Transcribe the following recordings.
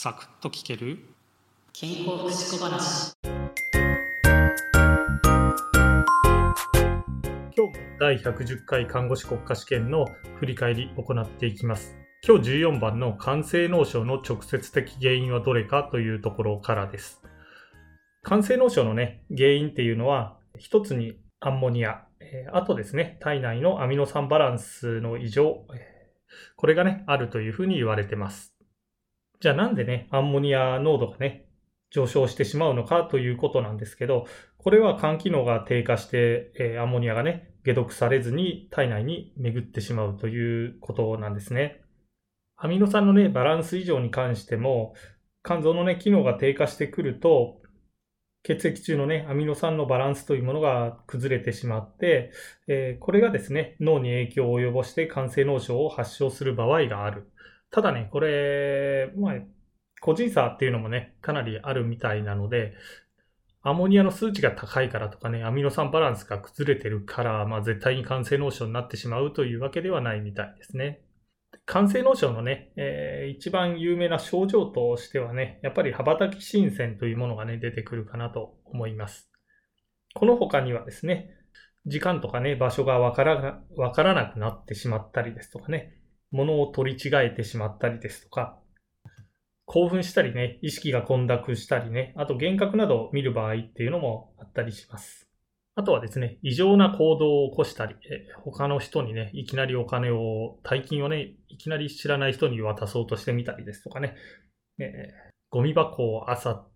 サクッと聞ける？健康福祉小話。今日も第110回看護師国家試験の振り返り行っていきます。今日14番の肝性脳症の直接的原因はどれかというところからです。肝性脳症のね原因っていうのは一つにアンモニア、えーあとですね体内のアミノ酸バランスの異常えーこれがねあるというふうに言われてますじゃあなんでねアンモニア濃度がね上昇してしまうのかということなんですけど、これは肝機能が低下して、えーアンモニアがね、解毒されずに体内に巡ってしまうということなんですね。アミノ酸のね、バランス異常に関しても、肝臓のね、機能が低下してくると、血液中のね、アミノ酸のバランスというものが崩れてしまって、えーこれがですね、脳に影響を及ぼして肝性脳症を発症する場合がある。ただね、これ、まあ、個人差っていうのもね、かなりあるみたいなので、アンモニアの数値が高いからとかね、アミノ酸バランスが崩れてるから、まあ絶対に肝性脳症になってしまうというわけではないみたいですね。肝性脳症のね、えー一番有名な症状としてはね、やっぱり羽ばたき新鮮というものがね、出てくるかなと思います。この他にはですね、時間とかね、場所がわからなわからなくなってしまったりですとかね、物を取り違えてしまったりですとか、興奮したりね、意識が混濁したりね、あと幻覚などを見る場合っていうのもあったりします。あとはですね、異常な行動を起こしたり、他の人にね、いきなりお金を、大金をね、いきなり知らない人に渡そうとしてみたりですとかね、えーゴミ箱を漁っ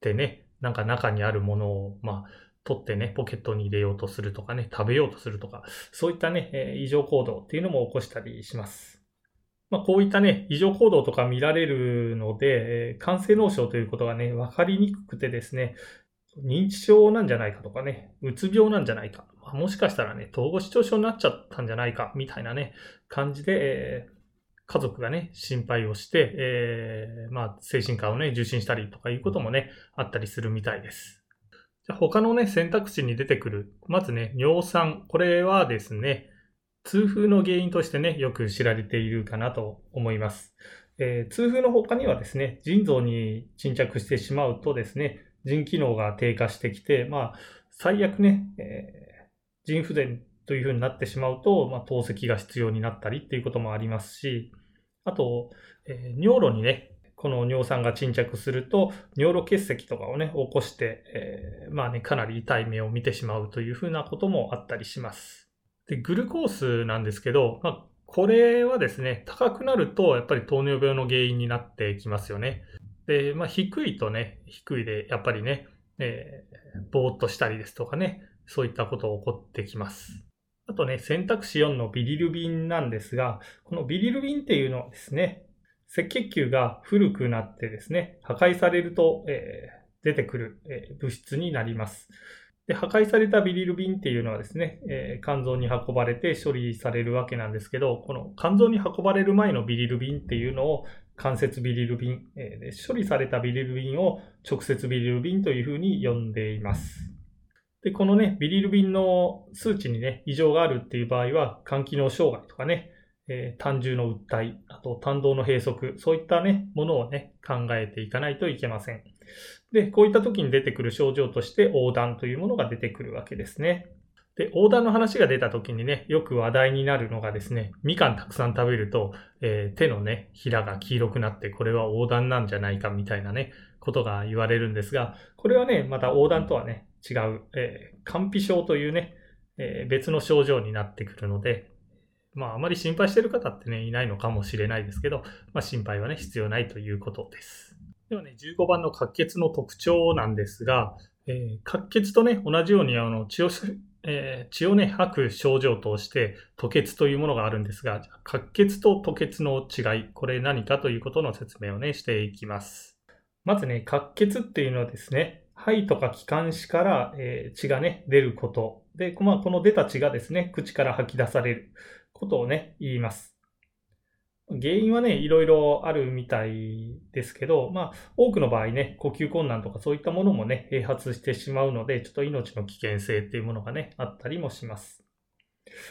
てね、なんか中にあるものを、まあ、取ってね、ポケットに入れようとするとかね、食べようとするとか、そういったね、えー異常行動っていうのも起こしたりします。まあ、こういったね、異常行動とか見られるので、えー肝性脳症ということがね、わかりにくくてですね、認知症なんじゃないかとかね、うつ病なんじゃないか、まあもしかしたらね、統合失調症になっちゃったんじゃないか、みたいなね、感じで、えー家族がね、心配をして、えーまあ、精神科をね、受診したりとかいうこともね、あったりするみたいです。じゃ他のね、選択肢に出てくる、まずね、尿酸。これはですね、痛風の原因としてね、よく知られているかなと思います。えー痛風の他にはですね、腎臓に沈着してしまうとですね、腎機能が低下してきて、まあ、最悪ね、えー腎不全というふうになってしまうと、まあ、透析が必要になったりっていうこともありますし、あと、えー尿路にね、この尿酸が沈着すると、尿路結石とかをね、起こして、えーまあね、かなり痛い目を見てしまうというふうなこともあったりします。で、グルコースなんですけど、まあ、これはですね、高くなると、やっぱり糖尿病の原因になってきますよね。で、まあ、低いとね、低いで、やっぱりね、えーぼーっとしたりですとかね、そういったことが起こってきます。あとね、選択肢4のビリルビンなんですが、このビリルビンっていうのはですね、赤血球が古くなってですね、破壊されると、えー出てくる、えー物質になります。で、破壊されたビリルビンっていうのはですね、えー肝臓に運ばれて処理されるわけなんですけど、この肝臓に運ばれる前のビリルビンっていうのを間接ビリルビン、えー処理されたビリルビンを直接ビリルビンというふうに呼んでいます。で、このね、ビリルビンの数値にね、異常があるっていう場合は、肝機能障害とかね、えー胆汁の訴え、あと胆道の閉塞、そういったね、ものをね、考えていかないといけません。で、こういった時に出てくる症状として、横断というものが出てくるわけですね。で、横断の話が出た時にね、よく話題になるのがですね、みかんたくさん食べると、えー手のね、ひらが黄色くなって、これは横断なんじゃないかみたいなね、ことが言われるんですが、これはね、また横断とはね、違う、えー、肝皮症というね、え別の症状になってくるので、まあ、あまり心配してる方ってね、いないのかもしれないですけど、まあ、心配はね、必要ないということです。ではね、15番の滑血の特徴なんですが、えー滑血とね、同じようにあの血を、えー血をね、吐く症状として、吐血というものがあるんですが、滑血と吐血の違い、これ何かということの説明をね、していきます。まずね、滑血っていうのはですね、肺とか気管支から、えー血がね、出ること。で、まあこの出た血がですね、口から吐き出されることをね、言います。原因はね、いろいろあるみたいですけど、まあ、多くの場合ね、呼吸困難とかそういったものもね、併発してしまうので、ちょっと命の危険性っていうものがね、あったりもします。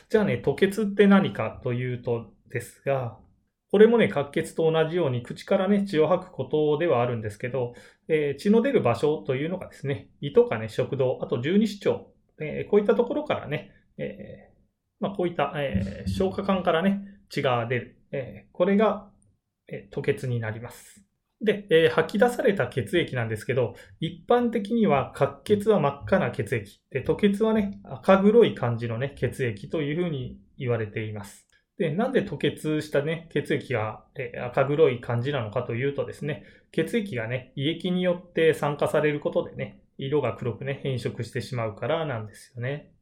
じゃあね、吐血って何かというとですが、これもね、滑血と同じように口からね、血を吐くことではあるんですけど、えー、血の出る場所というのがですね、胃とかね、食道、あと十二指腸、えー、こういったところからね、えー、まあ、こういった、え消化管からね、血が出る。えこれが、え吐血になります。で、えー、吐き出された血液なんですけど、一般的には滑血は真っ赤な血液。で、吐血はね、赤黒い感じのね、血液というふうに言われています。で、なんで吐血したね、血液が、えー、赤黒い感じなのかというとですね、血液がね、胃液によって酸化されることでね、色が黒くね、変色してしまうからなんですよね。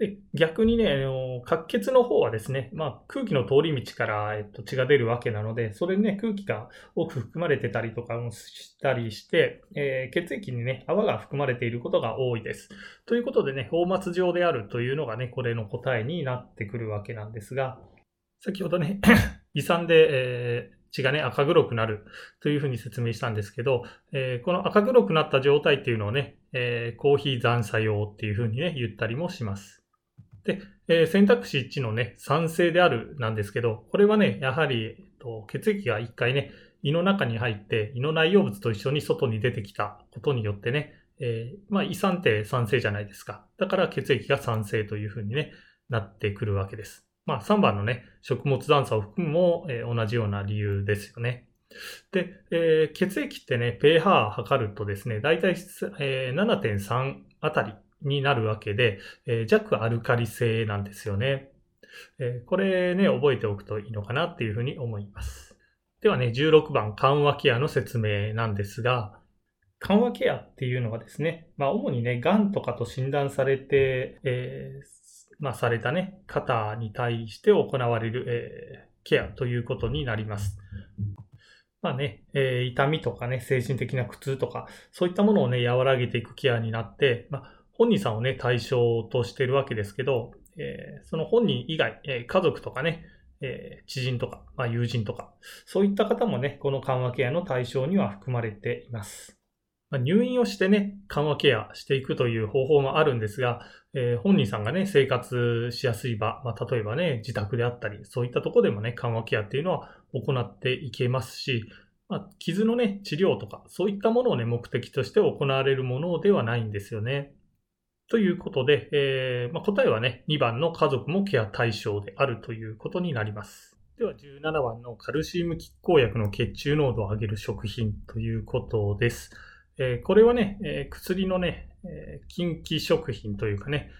で、逆にね、あの、滑血の方はですね、まあ、空気の通り道から、えっと、血が出るわけなので、それにね、空気が多く含まれてたりとかもしたりして、えー、血液にね、泡が含まれていることが多いです。ということでね、放末状であるというのがね、これの答えになってくるわけなんですが、先ほどね、胃酸で、えー、血がね、赤黒くなるというふうに説明したんですけど、えー、この赤黒くなった状態っていうのをね、え、コーヒー残作用っていうふうにね、言ったりもします。で、えー、選択肢1のね、酸性であるなんですけど、これはね、やはり、えっと、血液が一回ね、胃の中に入って、胃の内容物と一緒に外に出てきたことによってね、えー、まあ、胃酸って酸性じゃないですか。だから血液が酸性というふうにね、なってくるわけです。まあ、3番のね、食物残差を含むも、えー、同じような理由ですよね。で、えー、血液ってね、pH 測るとですね、だいたい、7.3あたりになるわけで、えー、弱アルカリ性なんですよね。えー、これね、覚えておくといいのかなっていうふうに思います。ではね、16番、緩和ケアの説明なんですが、緩和ケアっていうのはですね、まあ主にね、癌とかと診断されて、えー、まあされたね、方に対して行われる、えー、ケアということになります。まあね、えー、痛みとかね、精神的な苦痛とか、そういったものをね、和らげていくケアになって、まあ本人さんをね、対象としてるわけですけど、えー、その本人以外、えー、家族とかね、えー、知人とか、まあ、友人とか、そういった方もね、この緩和ケアの対象には含まれています。まあ、入院をしてね、緩和ケアしていくという方法もあるんですが、えー、本人さんがね、生活しやすい場、まあ、例えばね、自宅であったり、そういったとこでもね、緩和ケアっていうのは行っていけますし、まあ、傷のね、治療とか、そういったものをね、目的として行われるものではないんですよね。ということで、えーまあ、答えはね、2番の家族もケア対象であるということになります。では17番のカルシウム拮抗薬の血中濃度を上げる食品ということです。えー、これはね、えー、薬のね、えー、近畿食品というかね、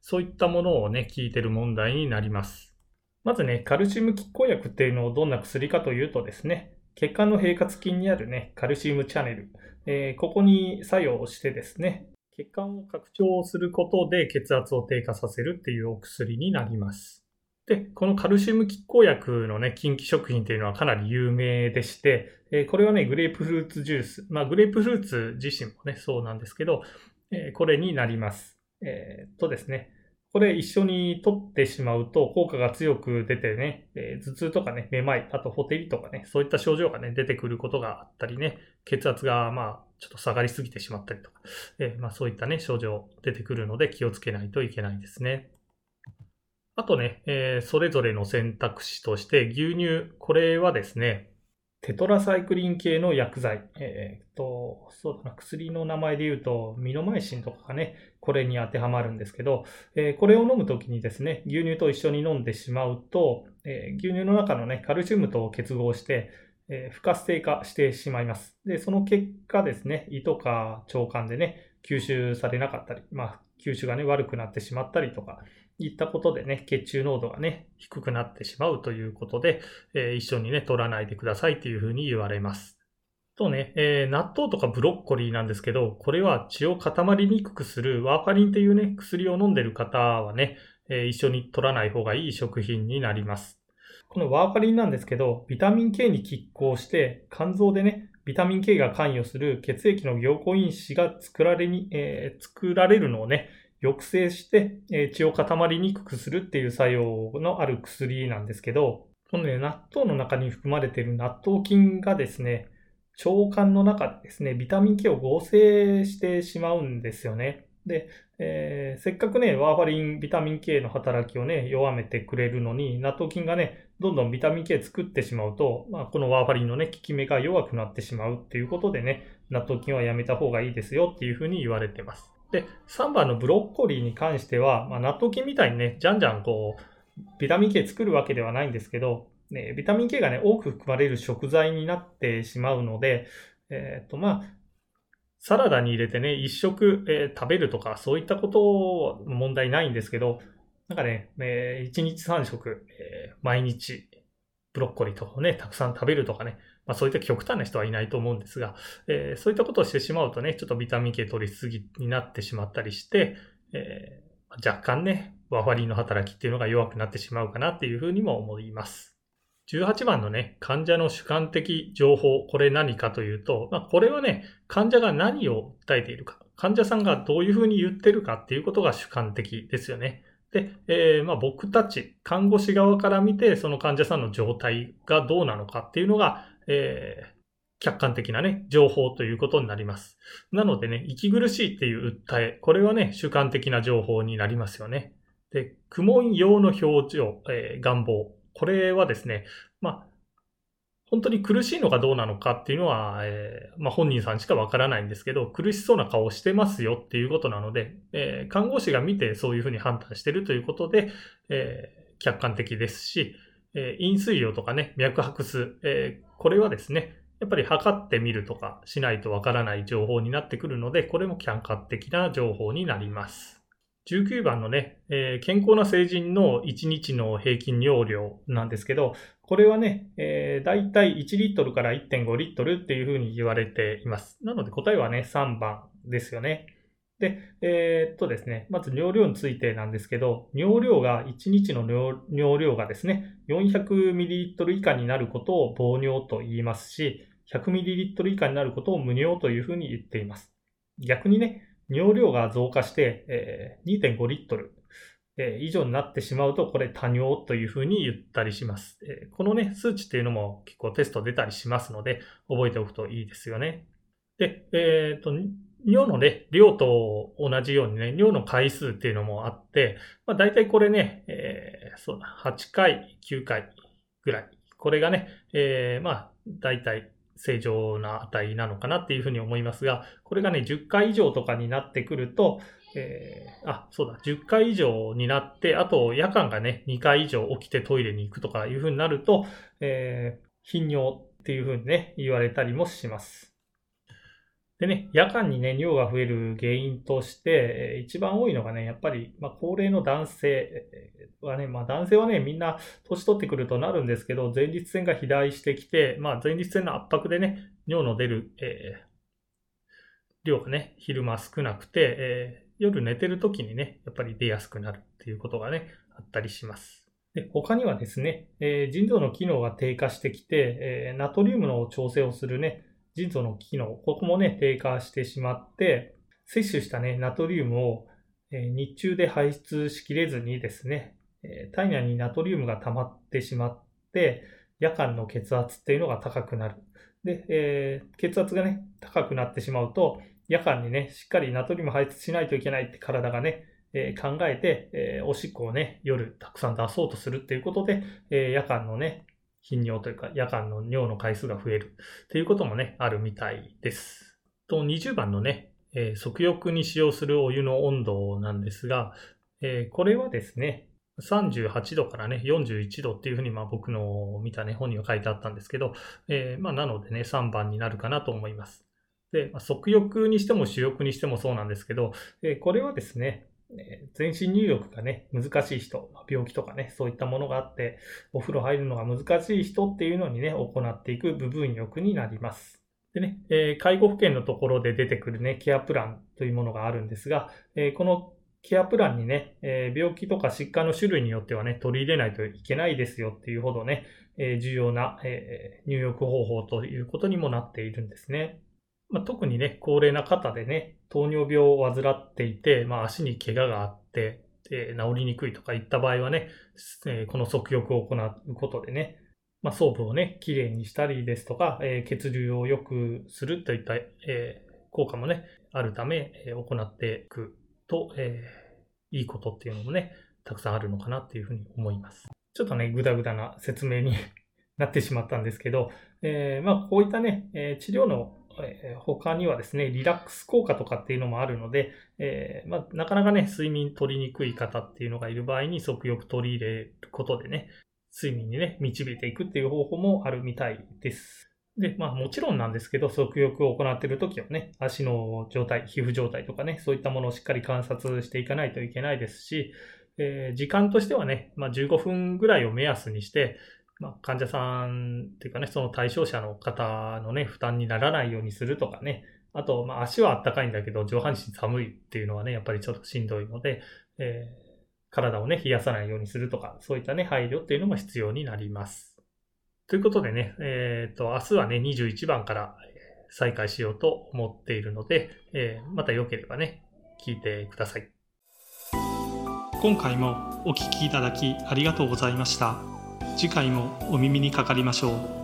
そういったものをね、聞いてる問題になります。まずね、カルシウム拮抗薬っていうのをどんな薬かというとですね、血管の平滑筋にあるね、カルシウムチャネル、えー、ここに作用してですね、血管を拡張することで血圧を低下させるっていうお薬になります。で、このカルシウム拮抗薬のね、近畿食品っていうのはかなり有名でして、えこれはね、グレープフルーツジュース。まあ、グレープフルーツ自身もね、そうなんですけど、えこれになります。えー、っとですね、これ一緒に取ってしまうと効果が強く出てね、えー、頭痛とかね、めまい、あとほてりとかね、そういった症状がね、出てくることがあったりね、血圧がまあ、ちょっと下がりすぎてしまったりとか、えー、まあそういったね、症状出てくるので気をつけないといけないですね。あとね、えー、それぞれの選択肢として牛乳、これはですね、テトラサイクリン系の薬剤。えー、っと、そうだな、薬の名前で言うと、ミノマイシンとかがね、これに当てはまるんですけど、えー、これを飲むときにですね、牛乳と一緒に飲んでしまうと、えー、牛乳の中のね、カルシウムと結合して、え不活性化してしまいます。で、その結果ですね、胃とか腸管でね、吸収されなかったり、まあ、吸収がね、悪くなってしまったりとか、いったことでね、血中濃度がね、低くなってしまうということで、えー、一緒にね、取らないでくださいというふうに言われます。とね、えー、納豆とかブロッコリーなんですけど、これは血を固まりにくくするワーパリンっていうね、薬を飲んでる方はね、えー、一緒に取らない方がいい食品になります。このワーパリンなんですけど、ビタミン K に拮抗して、肝臓でね、ビタミン K が関与する血液の凝固因子が作られに、えー、作られるのをね、抑制して、え血を固まりにくくするっていう作用のある薬なんですけど、このね、納豆の中に含まれている納豆菌がですね、腸管の中でですね、ビタミン K を合成してしまうんですよね。で、えー、せっかくね、ワーファリン、ビタミン K の働きをね、弱めてくれるのに、納豆菌がね、どんどんビタミン K 作ってしまうと、まあ、このワーファリンのね、効き目が弱くなってしまうっていうことでね、納豆菌はやめた方がいいですよっていうふうに言われてます。で、3番のブロッコリーに関しては、まあ、納豆菌みたいにね、じゃんじゃんこう、ビタミン K 作るわけではないんですけど、ね、ビタミン K がね、多く含まれる食材になってしまうので、えっ、と、まあ、サラダに入れてね、一食、えー、食べるとか、そういったこと問題ないんですけど、なんかね、えー、一日三食、えー、毎日、ブロッコリーとかね、たくさん食べるとかね、まあそういった極端な人はいないと思うんですが、えー、そういったことをしてしまうとね、ちょっとビタミン系取りすぎになってしまったりして、えー、若干ね、ワファリンの働きっていうのが弱くなってしまうかなっていうふうにも思います。18番のね、患者の主観的情報、これ何かというと、まあ、これはね、患者が何を訴えているか、患者さんがどういうふうに言ってるかっていうことが主観的ですよね。で、えー、まあ、僕たち、看護師側から見て、その患者さんの状態がどうなのかっていうのが、えー、客観的なね、情報ということになります。なのでね、息苦しいっていう訴え、これはね、主観的な情報になりますよね。で、苦悶用の表情、えー、願望、これはですね、まあ、本当に苦しいのかどうなのかっていうのは、えー、まあ、本人さんしかわからないんですけど、苦しそうな顔してますよっていうことなので、えー、看護師が見てそういうふうに判断してるということで、え、客観的ですし、え飲水量とかね、脈拍数、えこれはですね、やっぱり測ってみるとかしないとわからない情報になってくるので、これも客観的な情報になります。19番のね、えー、健康な成人の1日の平均尿量なんですけど、これはね、えー、だいたい1リットルから1.5リットルっていうふうに言われています。なので答えはね、3番ですよね。で、えー、っとですね、まず尿量についてなんですけど、尿量が、1日の尿量がですね、400ミリリットル以下になることを防尿と言いますし、100ミリリットル以下になることを無尿というふうに言っています。逆にね、尿量が増加して、えー、2.5リットル、えー、以上になってしまうと、これ多尿というふうに言ったりします。えー、このね、数値っていうのも結構テスト出たりしますので、覚えておくといいですよね。で、えっ、と、尿のね、量と同じようにね、尿の回数っていうのもあって、まあ大体これね、えー、そうだ、8回、9回ぐらい。これがね、えー、まあ大体正常な値なのかなっていうふうに思いますが、これがね、10回以上とかになってくると、えー、あ、そうだ、10回以上になって、あと夜間がね、2回以上起きてトイレに行くとかいうふうになると、えー、頻尿っていうふうにね、言われたりもします。でね、夜間にね、尿が増える原因として、一番多いのがね、やっぱり、まあ、高齢の男性はね、まあ、男性はね、みんな年取ってくるとなるんですけど、前立腺が肥大してきて、まあ、前立腺の圧迫でね、尿の出る、えー、量がね、昼間少なくて、えー、夜寝てる時にね、やっぱり出やすくなるっていうことがね、あったりします。で他にはですね、えー、腎臓の機能が低下してきて、え、ナトリウムの調整をするね、腎臓の機能、ここもね、低下してしまって、摂取したね、ナトリウムを、え日中で排出しきれずにですね、え体内にナトリウムが溜まってしまって、夜間の血圧っていうのが高くなる。で、えー、血圧がね、高くなってしまうと、夜間にね、しっかりナトリウム排出しないといけないって体がね、えー、考えて、えー、おしっこをね、夜たくさん出そうとするっていうことで、え夜間のね、頻尿というか夜間の尿の回数が増えるということもね、あるみたいです。と、20番のね、えー、足浴に使用するお湯の温度なんですが、えー、これはですね、38度からね、41度っていうふうに、まあ僕の見たね、本には書いてあったんですけど、えー、まあなのでね、3番になるかなと思います。で、まあ、足浴にしても主浴にしてもそうなんですけど、えー、これはですね、全身入浴がね、難しい人、病気とかね、そういったものがあって、お風呂入るのが難しい人っていうのにね、行っていく部分浴になります。でね、え、介護保険のところで出てくるね、ケアプランというものがあるんですが、え、このケアプランにね、え、病気とか疾患の種類によってはね、取り入れないといけないですよっていうほどね、え重要な、え入浴方法ということにもなっているんですね。まあ、特にね、高齢な方でね、糖尿病を患っていて、まあ、足に怪我があって、え、治りにくいとかいった場合はね、えー、この足浴を行うことでね、まあ、装部をね、きれいにしたりですとか、えー、血流を良くするといった、え効果もね、あるため、え行っていくと、えー、いいことっていうのもね、たくさんあるのかなっていうふうに思います。ちょっとね、ぐだぐだな説明に なってしまったんですけど、えー、まあ、こういったね、え治療のえ他にはですね、リラックス効果とかっていうのもあるので、えー、まあ、なかなかね、睡眠取りにくい方っていうのがいる場合に、即浴取り入れることでね、睡眠にね、導いていくっていう方法もあるみたいです。で、まあもちろんなんですけど、即浴を行っているときはね、足の状態、皮膚状態とかね、そういったものをしっかり観察していかないといけないですし、えー、時間としてはね、まあ15分ぐらいを目安にして、まあ、患者さんっていうかね、その対象者の方のね、負担にならないようにするとかね、あと、まあ、足はあったかいんだけど、上半身寒いっていうのはね、やっぱりちょっとしんどいので、えー、体をね、冷やさないようにするとか、そういったね、配慮っていうのも必要になります。ということでね、えっ、ー、と、明日はね、21番から再開しようと思っているので、えー、また良ければね、聞いてください。今回もお聴きいただきありがとうございました。次回もお耳にかかりましょう。